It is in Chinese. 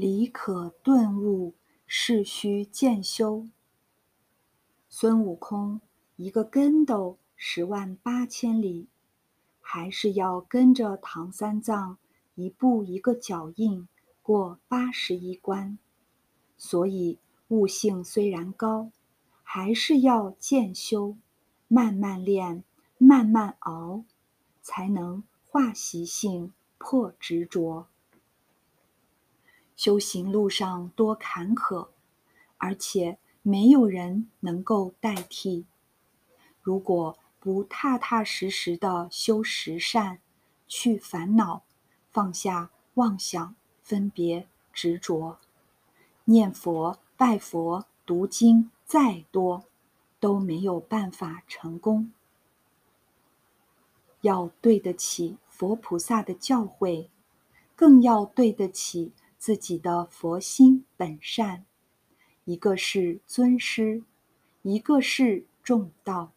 理可顿悟，事须渐修。孙悟空一个跟斗十万八千里，还是要跟着唐三藏一步一个脚印过八十一关。所以悟性虽然高，还是要渐修，慢慢练，慢慢熬，才能化习性，破执着。修行路上多坎坷，而且没有人能够代替。如果不踏踏实实的修十善，去烦恼，放下妄想、分别、执着，念佛、拜佛、读经再多，都没有办法成功。要对得起佛菩萨的教诲，更要对得起。自己的佛心本善，一个是尊师，一个是重道。